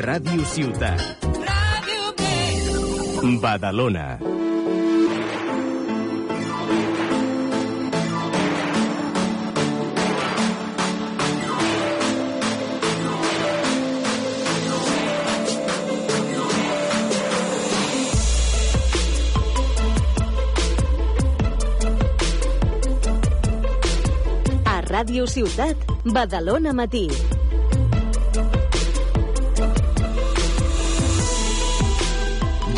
Ràdio Ciutat. Ràdio. Badalona. Ràdio Ciutat, Badalona Matí.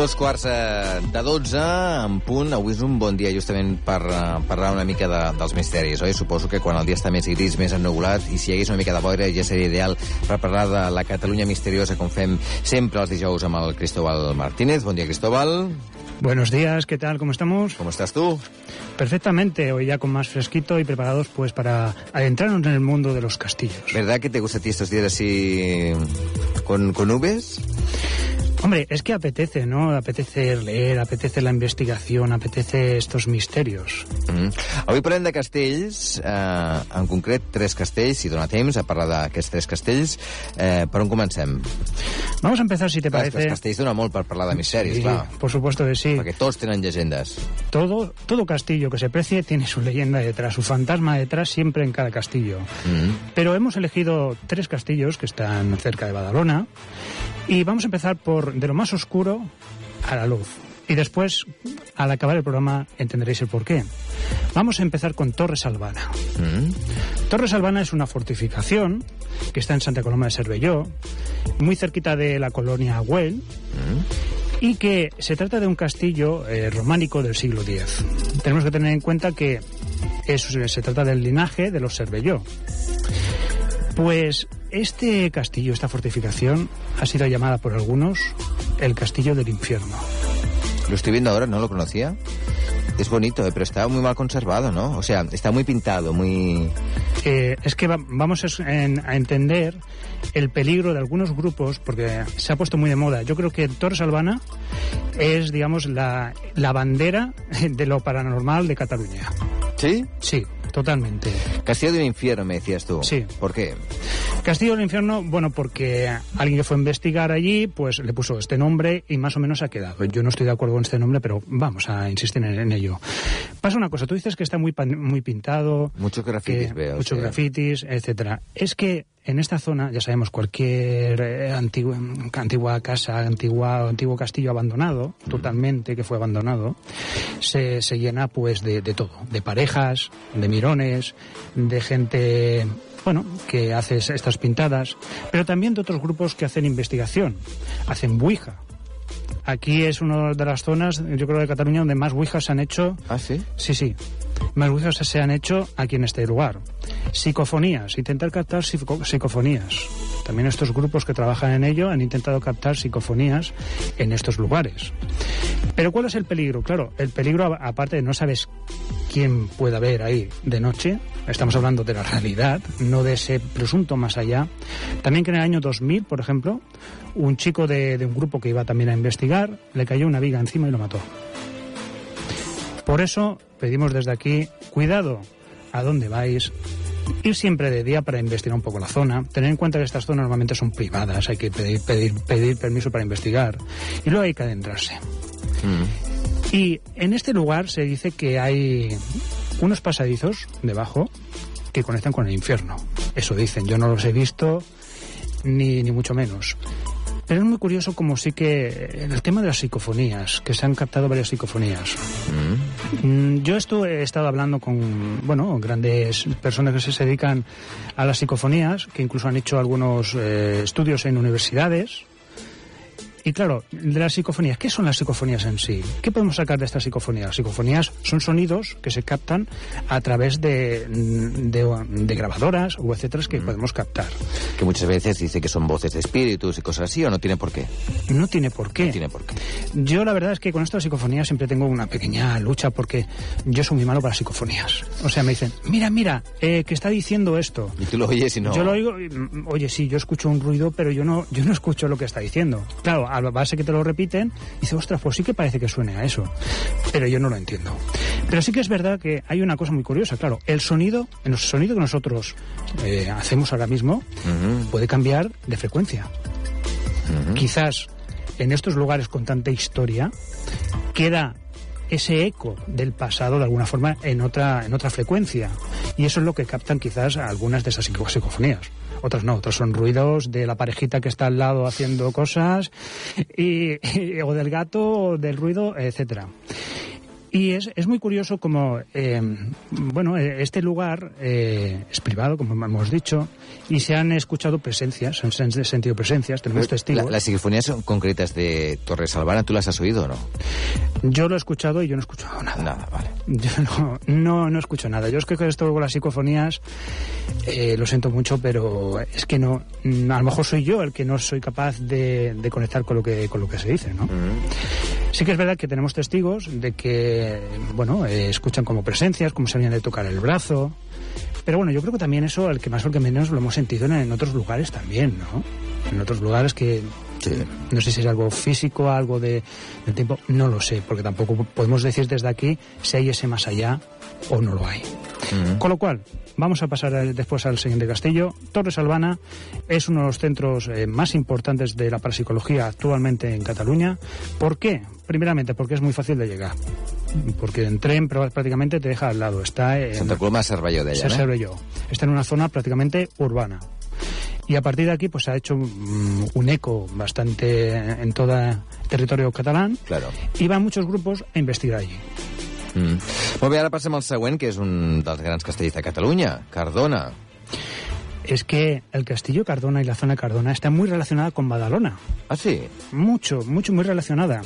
Dos quarts eh, de dotze, en punt. Avui és un bon dia justament per eh, parlar una mica de, dels misteris, oi? Suposo que quan el dia està més gris, més ennubulat, i si hi hagués una mica de boira ja seria ideal per parlar de la Catalunya misteriosa, com fem sempre els dijous amb el Cristóbal Martínez. Bon dia, Cristóbal. Buenos días, ¿qué tal? ¿Cómo estamos? ¿Cómo estás tú? Perfectamente, hoy ya con más fresquito y preparados pues para adentrarnos en el mundo de los castillos. ¿Verdad que te gusta a ti estos días así con, con nubes? Hombre, es que apetece, ¿no? Apetece leer, apetece la investigación, apetece estos misterios. Mm. Avui parlem de castells, eh, en concret tres castells, si dona temps a parlar d'aquests tres castells. Eh, per on comencem? Vamos a empezar, si te Clar, parece... els castells dona molt per parlar de misteris, Sí, clar. por supuesto que sí. Perquè tots tenen llegendes. Todo, todo castillo que se precie tiene su leyenda detrás, su fantasma detrás siempre en cada castillo. Mm. Pero hemos elegido tres castillos que están cerca de Badalona y vamos a empezar por de lo más oscuro a la luz. Y después, al acabar el programa, entenderéis el porqué. Vamos a empezar con Torres Albana. Mm. Torres Albana es una fortificación que está en Santa Coloma de Cervelló, muy cerquita de la colonia Agüel, Mm. y que se trata de un castillo eh, románico del siglo X. Tenemos que tener en cuenta que eso, se trata del linaje de los Cervelló. Pues este castillo, esta fortificación, ha sido llamada por algunos el castillo del infierno. Lo estoy viendo ahora, no lo conocía. Es bonito, eh, pero está muy mal conservado, ¿no? O sea, está muy pintado, muy... Eh, es que va- vamos en- a entender el peligro de algunos grupos, porque se ha puesto muy de moda. Yo creo que Torres Albana es, digamos, la, la bandera de lo paranormal de Cataluña. ¿Sí? Sí, totalmente. Castillo del infierno, me decías tú. Sí. ¿Por qué? Castillo del Infierno, bueno, porque alguien que fue a investigar allí, pues le puso este nombre y más o menos ha quedado. Yo no estoy de acuerdo con este nombre, pero vamos a insistir en, en ello. Pasa una cosa, tú dices que está muy, pan- muy pintado, Muchos grafitis que- veo. muchos sí. grafitis, etcétera. Es que en esta zona, ya sabemos, cualquier eh, antigua, antigua casa, antigua, antiguo castillo abandonado, totalmente que fue abandonado, se, se llena pues de, de todo, de parejas, de mirones, de gente bueno, que hace es- estas pintadas, pero también de otros grupos que hacen investigación, hacen Ouija. Aquí es una de las zonas, yo creo, de Cataluña donde más Ouijas se han hecho Ah, sí? Sí, sí. Más Ouijas se han hecho aquí en este lugar. Psicofonías, intentar captar psico- psicofonías. También estos grupos que trabajan en ello han intentado captar psicofonías en estos lugares. Pero ¿cuál es el peligro? Claro, el peligro, aparte de no sabes quién puede haber ahí de noche, estamos hablando de la realidad, no de ese presunto más allá. También que en el año 2000, por ejemplo, un chico de, de un grupo que iba también a investigar, le cayó una viga encima y lo mató. Por eso pedimos desde aquí cuidado a dónde vais. Ir siempre de día para investigar un poco la zona. Tener en cuenta que estas zonas normalmente son privadas, hay que pedir, pedir, pedir permiso para investigar. Y luego hay que adentrarse. Mm. Y en este lugar se dice que hay unos pasadizos debajo que conectan con el infierno. Eso dicen, yo no los he visto, ni, ni mucho menos. Pero es muy curioso como sí que en el tema de las psicofonías, que se han captado varias psicofonías. Mm. Mm, Yo esto he estado hablando con, bueno, grandes personas que se dedican a las psicofonías, que incluso han hecho algunos eh, estudios en universidades. Y claro, de las psicofonías, ¿qué son las psicofonías en sí? ¿Qué podemos sacar de estas psicofonías? Las psicofonías son sonidos que se captan a través de, de, de grabadoras o etcétera que podemos captar. Que muchas veces dice que son voces de espíritus y cosas así, o no tiene por qué. No tiene por qué. No tiene por qué. Yo la verdad es que con estas psicofonías siempre tengo una pequeña lucha porque yo soy muy malo para las psicofonías. O sea, me dicen, mira, mira, eh, que está diciendo esto. Y tú lo oyes y no... Yo lo oigo, y, mm, oye, sí, yo escucho un ruido, pero yo no, yo no escucho lo que está diciendo. Claro, a la base que te lo repiten, dice, ostras, pues sí que parece que suene a eso. Pero yo no lo entiendo. Pero sí que es verdad que hay una cosa muy curiosa, claro, el sonido, el sonido que nosotros eh, hacemos ahora mismo puede cambiar de frecuencia. Quizás en estos lugares con tanta historia queda ese eco del pasado de alguna forma en otra en otra frecuencia. Y eso es lo que captan quizás algunas de esas psico- psicofonías. Otras no otras son ruidos de la parejita que está al lado haciendo cosas y, y- o del gato o del ruido etcétera y es, es muy curioso como, eh, bueno, eh, este lugar eh, es privado, como hemos dicho, y se han escuchado presencias, se han sentido presencias, tenemos testigos. La- las psicofonías son concretas de Torres Albana, ¿tú las has oído o no? Yo lo he escuchado y yo no he escuchado nada. Nada, vale. Yo no, no, no escucho nada. Yo es que esto con las psicofonías eh, lo siento mucho, pero es que no, mm, a lo mejor soy yo el que no soy capaz de, de conectar con lo que con lo que se dice, ¿no? Sí que es verdad que tenemos testigos de que, bueno, eh, escuchan como presencias, como se habían de tocar el brazo. Pero bueno, yo creo que también eso, el que más o que menos, lo hemos sentido en, en otros lugares también, ¿no? En otros lugares que Sí. no sé si es algo físico, algo de, del tiempo, no lo sé, porque tampoco podemos decir desde aquí si hay ese más allá o no lo hay. Con lo cual, vamos a pasar después al siguiente castillo. Torres Albana es uno de los centros eh, más importantes de la parapsicología actualmente en Cataluña. ¿Por qué? Primeramente, porque es muy fácil de llegar. Porque en tren prá- prácticamente te deja al lado. Está en, Santa Coloma Cervelló de. Está en una zona prácticamente urbana. Y a partir de aquí pues se ha hecho mm, un eco bastante en todo el territorio catalán Claro. y van muchos grupos a investigar allí. Mm. Molt bé, ara passem al següent, que és un dels grans castells de Catalunya, Cardona. Es que el castillo Cardona y la zona Cardona está muy relacionada con Badalona. Ah, sí? Mucho, mucho, muy relacionada.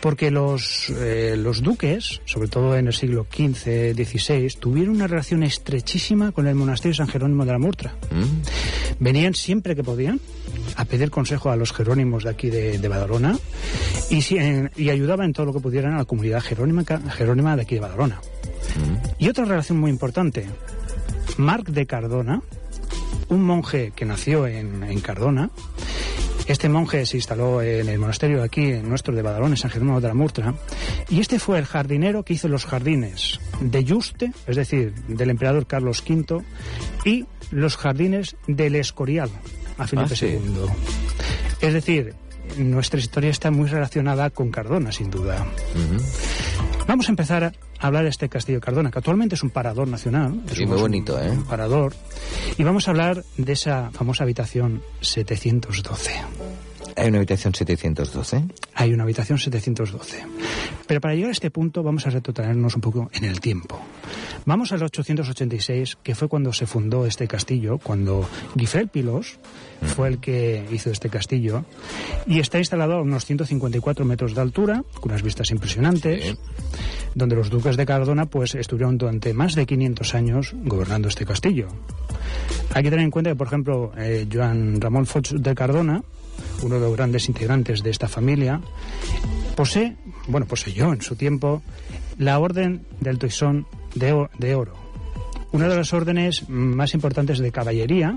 Porque los, eh, los duques, sobre todo en el siglo XV, XVI, tuvieron una relación estrechísima con el monasterio San Jerónimo de la Murtra. Mm. Venían siempre que podían a pedir consejo a los jerónimos de aquí de, de Badalona y, si- en- y ayudaban en todo lo que pudieran a la comunidad jerónima, jerónima de aquí de Badalona. Y otra relación muy importante, Marc de Cardona, un monje que nació en, en Cardona, este monje se instaló en el monasterio aquí, en nuestro de Badalona, en San Jerónimo de la Murtra, y este fue el jardinero que hizo los jardines de Juste, es decir, del emperador Carlos V, y los jardines del Escorial, a Felipe Ah, sí. II. Es decir, nuestra historia está muy relacionada con Cardona, sin duda. Vamos a empezar hablar de este castillo Cardona, que actualmente es un parador nacional. Es Sí, muy bonito, ¿eh? Un parador. Y vamos a hablar de esa famosa habitación 712. Hay una habitación 712. Hay una habitación 712. Pero para llegar a este punto vamos a retrotraernos un poco en el tiempo. Vamos al 886, que fue cuando se fundó este castillo, cuando Guifrel Pilos fue el que hizo este castillo, y está instalado a unos 154 metros de altura, con unas vistas impresionantes, Sí. donde los duques de Cardona pues estuvieron durante más de 500 años gobernando este castillo. Hay que tener en cuenta que, por ejemplo, eh, Joan Ramón Foch de Cardona, uno de los grandes integrantes de esta familia, posee, bueno, poseyó en su tiempo la Orden del Toisón de, de Oro. Una de las órdenes más importantes de caballería,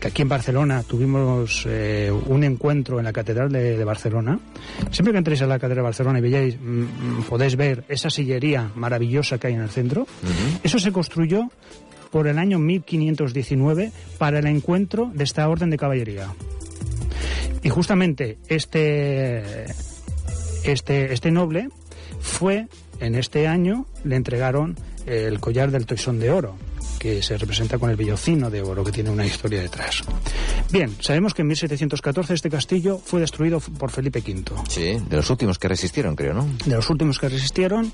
que aquí en Barcelona tuvimos eh, un encuentro en la Catedral de, de Barcelona. Siempre que entréis a la Catedral de Barcelona y veáis, mm, mm, podéis ver esa sillería maravillosa que hay en el centro. Eso se construyó por el año 1519 para el encuentro de esta orden de caballería. Y justamente este, este, este noble fue, en este año, le entregaron el collar del toisón de oro, que se representa con el vellocino de oro, que tiene una historia detrás. Bien, sabemos que en 1714 este castillo fue destruido por Felipe V. Sí, de los últimos que resistieron, creo, ¿no? De los últimos que resistieron,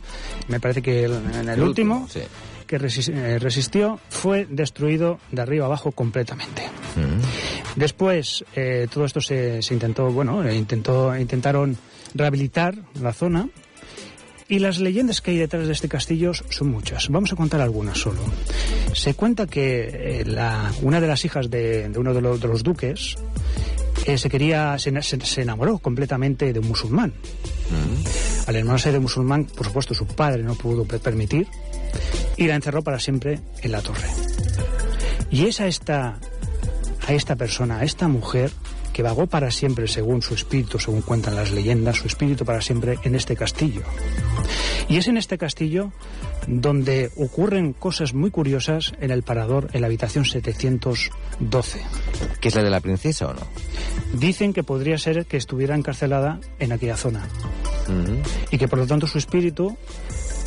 me parece que el, en el, El último, último, sí. que eh, resistió fue destruido de arriba abajo completamente. Mm. Después, eh, todo esto se, se intentó, bueno, eh, intentó, intentaron rehabilitar la zona. Y las leyendas que hay detrás de este castillo son muchas. Vamos a contar algunas solo. Se cuenta que eh, la, una de las hijas de, de uno de, los- de los duques eh, se quería, se, se- enamoró completamente de un musulmán. Al enamorarse de musulmán, por supuesto, su padre no pudo pe- permitir y la encerró para siempre en la torre. Y es a esta, a esta persona, a esta mujer, que vagó para siempre, según su espíritu, según cuentan las leyendas, su espíritu para siempre en este castillo. Y es en este castillo donde ocurren cosas muy curiosas en el parador, en la habitación 712. ¿Que es la de la princesa o no? Dicen que podría ser que estuviera encarcelada en aquella zona y que por lo tanto su espíritu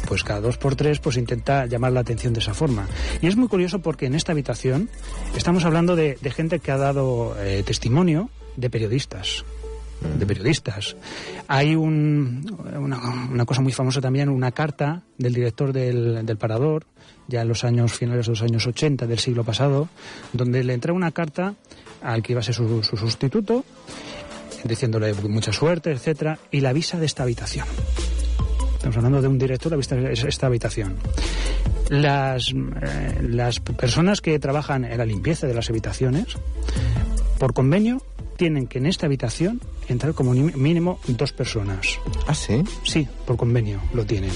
pues cada dos por tres pues intenta llamar la atención de esa forma. Y es muy curioso porque en esta habitación estamos hablando de, de gente que ha dado eh, testimonio de periodistas de periodistas. Hay un, una, una, cosa muy famosa también, una carta del director del, del, Parador, ya en los años finales de los años 80 del siglo pasado, donde le entrega una carta al que iba a ser su, su sustituto, diciéndole mucha suerte, etcétera, y la avisa de esta habitación. Estamos hablando de un director, la vista es esta habitación. Las, eh, las personas que trabajan en la limpieza de las habitaciones, por convenio, tienen que en esta habitación entrar como mínimo dos personas. ¿Ah, sí? Sí, por convenio lo tienen.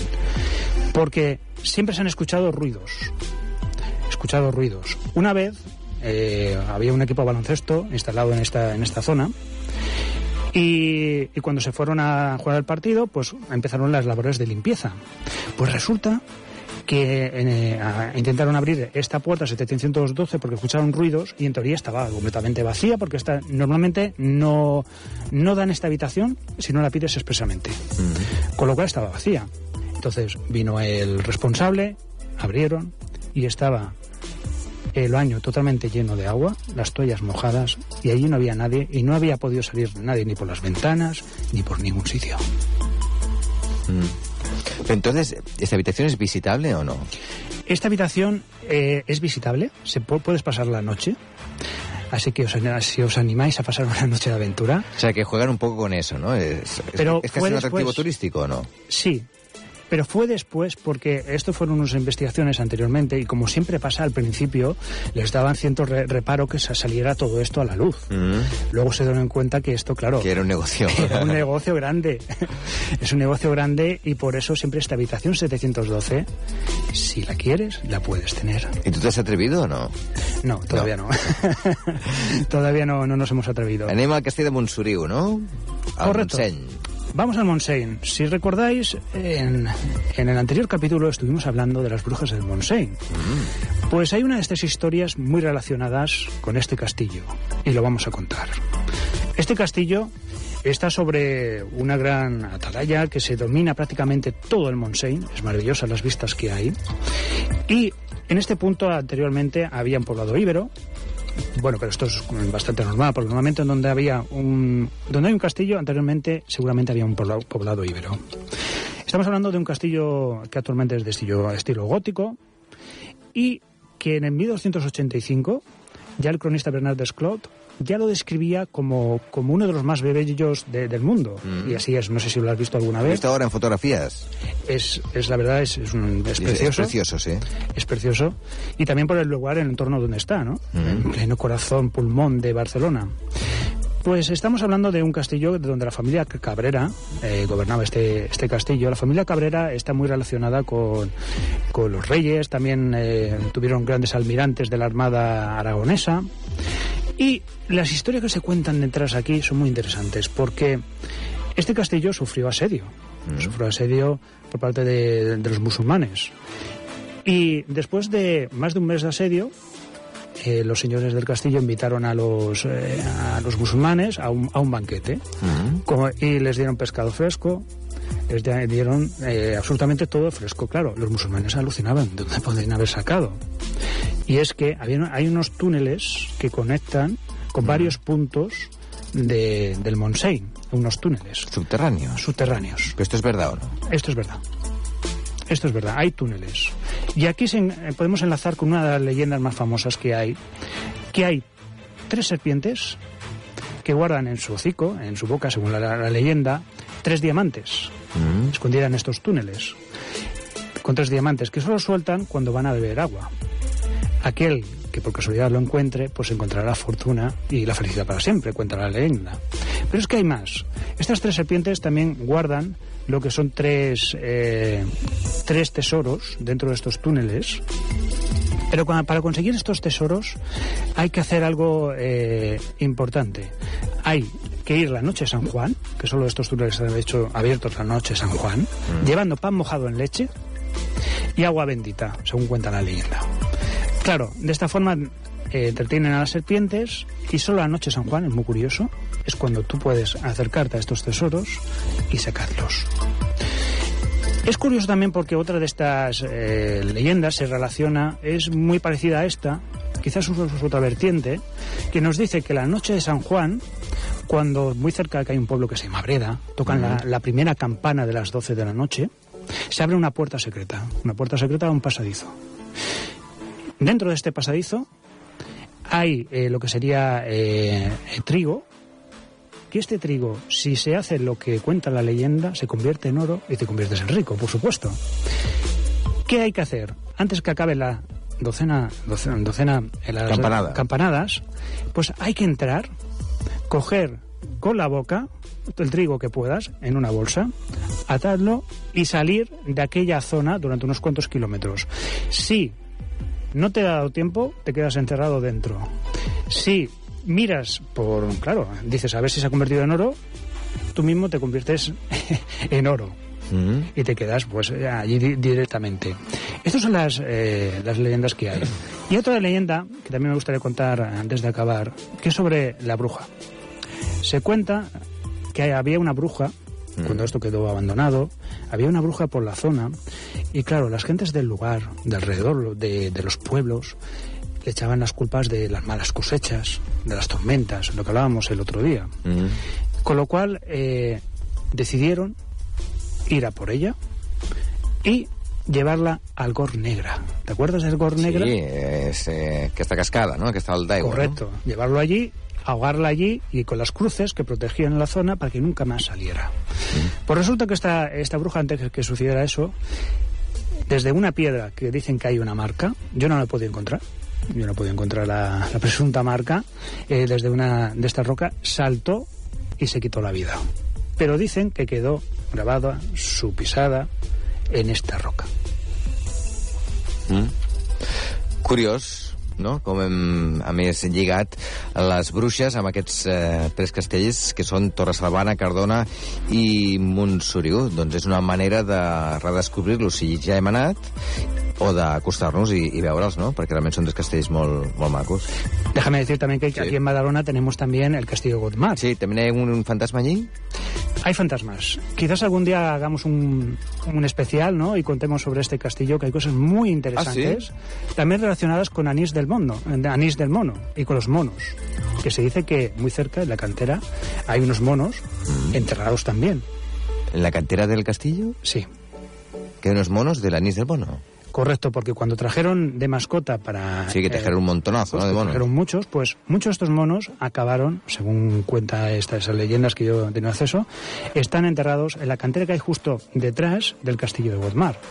Porque siempre se han escuchado ruidos. Escuchado ruidos. Una vez eh, había un equipo de baloncesto instalado en esta, en esta zona y, y, cuando se fueron a jugar el partido, pues empezaron las labores de limpieza. Pues resulta que eh, intentaron abrir esta puerta 712 porque escucharon ruidos y en teoría estaba completamente vacía porque está, normalmente no, no dan esta habitación si no la pides expresamente. Uh -huh. Con lo cual estaba vacía. Entonces vino el responsable, abrieron y estaba el baño totalmente lleno de agua, las toallas mojadas, y allí no había nadie, y no había podido salir nadie ni por las ventanas, ni por ningún sitio. Mm. Entonces, ¿esta habitación es visitable o no? Esta habitación eh, es visitable, se puedes pasar la noche. Así que os, si os animáis a pasar una noche de aventura. O sea, que juegan un poco con eso, ¿no? ¿Es, Pero es, es casi un atractivo después, turístico o no? Sí, pero fue después porque esto fueron unas investigaciones anteriormente y como siempre pasa al principio les daban cierto re reparo que saliera todo esto a la luz mm luego se dieron cuenta que esto claro que era un negocio era un negocio grande es un negocio grande y por eso siempre esta habitación 712 si la quieres la puedes tener ¿y tú te has atrevido o no? no todavía no, no. todavía no, no nos hemos atrevido anem al castell de Montsoriu no? Al correcto Montseny. Vamos al Montseny. Si recordáis, en, en, el anterior capítulo estuvimos hablando de las brujas del Montseny. Mm. Pues hay una de estas historias muy relacionadas con este castillo, y lo vamos a contar. Este castillo está sobre una gran atalaya que se domina prácticamente todo el Montseny, es maravillosa las vistas que hay, y en este punto anteriormente había un poblado íbero, bueno, pero esto es bastante normal, porque normalmente donde había un donde hay un castillo, anteriormente seguramente había un poblado, íbero. Estamos hablando de un castillo que actualmente es de estilo, estilo gótico y que en el 1285 ya el cronista Bernard Desclot ya lo describía como, como uno de los más bellos de, del mundo. Mm. Y así es, no sé si lo has visto alguna vez. ¿Lo visto ahora en fotografías? Es, es la verdad, es, es, un, es precioso. Es precioso, sí. Es precioso. Y también por el lugar, en el entorno donde está, ¿no? Mm. En pleno corazón, pulmón de Barcelona. Pues estamos hablando de un castillo donde la familia Cabrera eh, gobernaba este, este castillo. La familia Cabrera está muy relacionada con, con los reyes, también eh, tuvieron grandes almirantes de la Armada Aragonesa. Y las historias que se cuentan detrás aquí son muy interesantes porque este castillo sufrió asedio. Mm. Sufrió asedio por parte de, de, los musulmanes. Y después de más de un mes de asedio, eh, los señores del castillo invitaron a los, eh, a los musulmanes a un, a un banquete mm. Como, y les dieron pescado fresco, les dieron eh, absolutamente todo fresco. Claro, los musulmanes alucinaban de dónde podrían haber sacado. Y es que había, hay unos túneles que conectan con mm. varios puntos de, del Montseny, unos túneles. ¿Subterráneos? Subterráneos. ¿Esto es verdad o no? Esto es verdad. Esto es verdad, hay túneles. Y aquí se, eh, podemos enlazar con una de las leyendas más famosas que hay, que hay tres serpientes que guardan en su hocico, en su boca, según la, la leyenda, tres diamantes mm. escondidas en estos túneles. Con tres diamantes que solo sueltan cuando van a beber agua. Aquel que por casualidad lo encuentre, pues encontrará fortuna y la felicidad para siempre, cuenta la leyenda. Pero es que hay más. Estas tres serpientes también guardan lo que son tres, eh, tres tesoros dentro de estos túneles. Pero para conseguir estos tesoros hay que hacer algo eh, importante. hay que ir la noche de San Juan, que solo estos túneles han hecho abiertos la noche de San Juan, llevando pan mojado en leche y agua bendita, según cuenta la leyenda. Claro, de esta forma eh, entretienen a las serpientes y solo la noche de San Juan, es muy curioso, es cuando tú puedes acercarte a estos tesoros y sacarlos. Es curioso también porque otra de estas eh, leyendas se relaciona, es muy parecida a esta, quizás es otra vertiente, que nos dice que la noche de San Juan, cuando muy cerca que hay un pueblo que se llama Breda, tocan la, la primera campana de las 12 de la noche, se abre una puerta secreta, una puerta secreta a un pasadizo. Dentro de este pasadizo hay eh, lo que sería eh, trigo, que este trigo, si se hace lo que cuenta la leyenda, se convierte en oro y te conviertes en rico, por supuesto. ¿Qué hay que hacer? Antes que acabe la docena, docena, docena en las Campanada. campanadas, pues hay que entrar, coger con la boca el trigo que puedas en una bolsa, atarlo y salir de aquella zona durante unos cuantos kilómetros. Si no te ha dado tiempo, te quedas encerrado dentro. Si miras por, claro, dices a ver si se ha convertido en oro, tú mismo te conviertes en oro Mm. y te quedas pues allí di- directamente. Estas son las, eh, las leyendas que hay. Y otra leyenda que también me gustaría contar antes de acabar, que es sobre la bruja. Se cuenta que había una bruja, cuando esto quedó abandonado, había una bruja por la zona y claro, las gentes del lugar, de alrededor, de, de los pueblos, le echaban las culpas de las malas cosechas, de las tormentas, lo que hablábamos el otro día. Mm. Con lo cual eh, decidieron ir a por ella y llevarla al Gor Negra. ¿Te acuerdas del Gor Negra? Sí, eh, aquesta cascada, no?, aquesta al d'aigua. Correcto. Llevarlo allí, ahogarla allí y con las cruces que protegían la zona para que nunca más saliera. Pues resulta que esta, esta bruja, antes de que sucediera eso, desde una piedra que dicen que hay una marca, yo no la he podido encontrar. Yo no he podido encontrar la, la presunta marca. eh, desde una de esta roca saltó y se quitó la vida. Pero dicen que quedó grabada su pisada en esta roca. Mm. Curiós, no?, com hem, a més, lligat les bruixes amb aquests eh, tres castells que són Torressalvana, Cardona i Montsoriu. Doncs és una manera de redescobrir-los si ja hem anat o d'acostar-nos i, i veure'ls, no?, perquè realment són tres castells molt, molt macos. Déjame decir también que Sí. aquí en Badalona tenemos también el Castillo Godmar. Sí, també hi ha un, un fantasma allí? Hay fantasmas. Quizás algún día hagamos un, un especial, ¿no? Y contemos sobre este castillo, que hay cosas muy interesantes, también relacionadas con Anís del Mono, Anís del Mono y con los monos. Que se dice que muy cerca, en la cantera, hay unos monos enterrados también. En la cantera del castillo, Sí. que hay unos monos del anís del mono. Correcto, porque cuando trajeron de mascota para... Sí, que eh, trajeron un montonazo, ¿no?, de monos. Trajeron muchos, pues muchos de estos monos acabaron, según cuenta estas leyendas que yo he tenido acceso, están enterrados en la cantera que hay justo detrás del castillo de Godmar.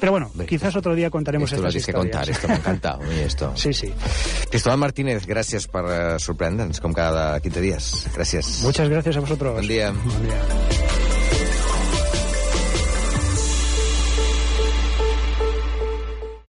Pero bueno, quizás otro día contaremos Esto lo estas tienes que contar, historias. esto me encanta. esto. Sí, sí. Cristóbal Martínez, gràcies per eh, sorprendre'ns, com cada 15 dies. Gràcies. Muchas gracias a vosotros. Bon dia. Buen día.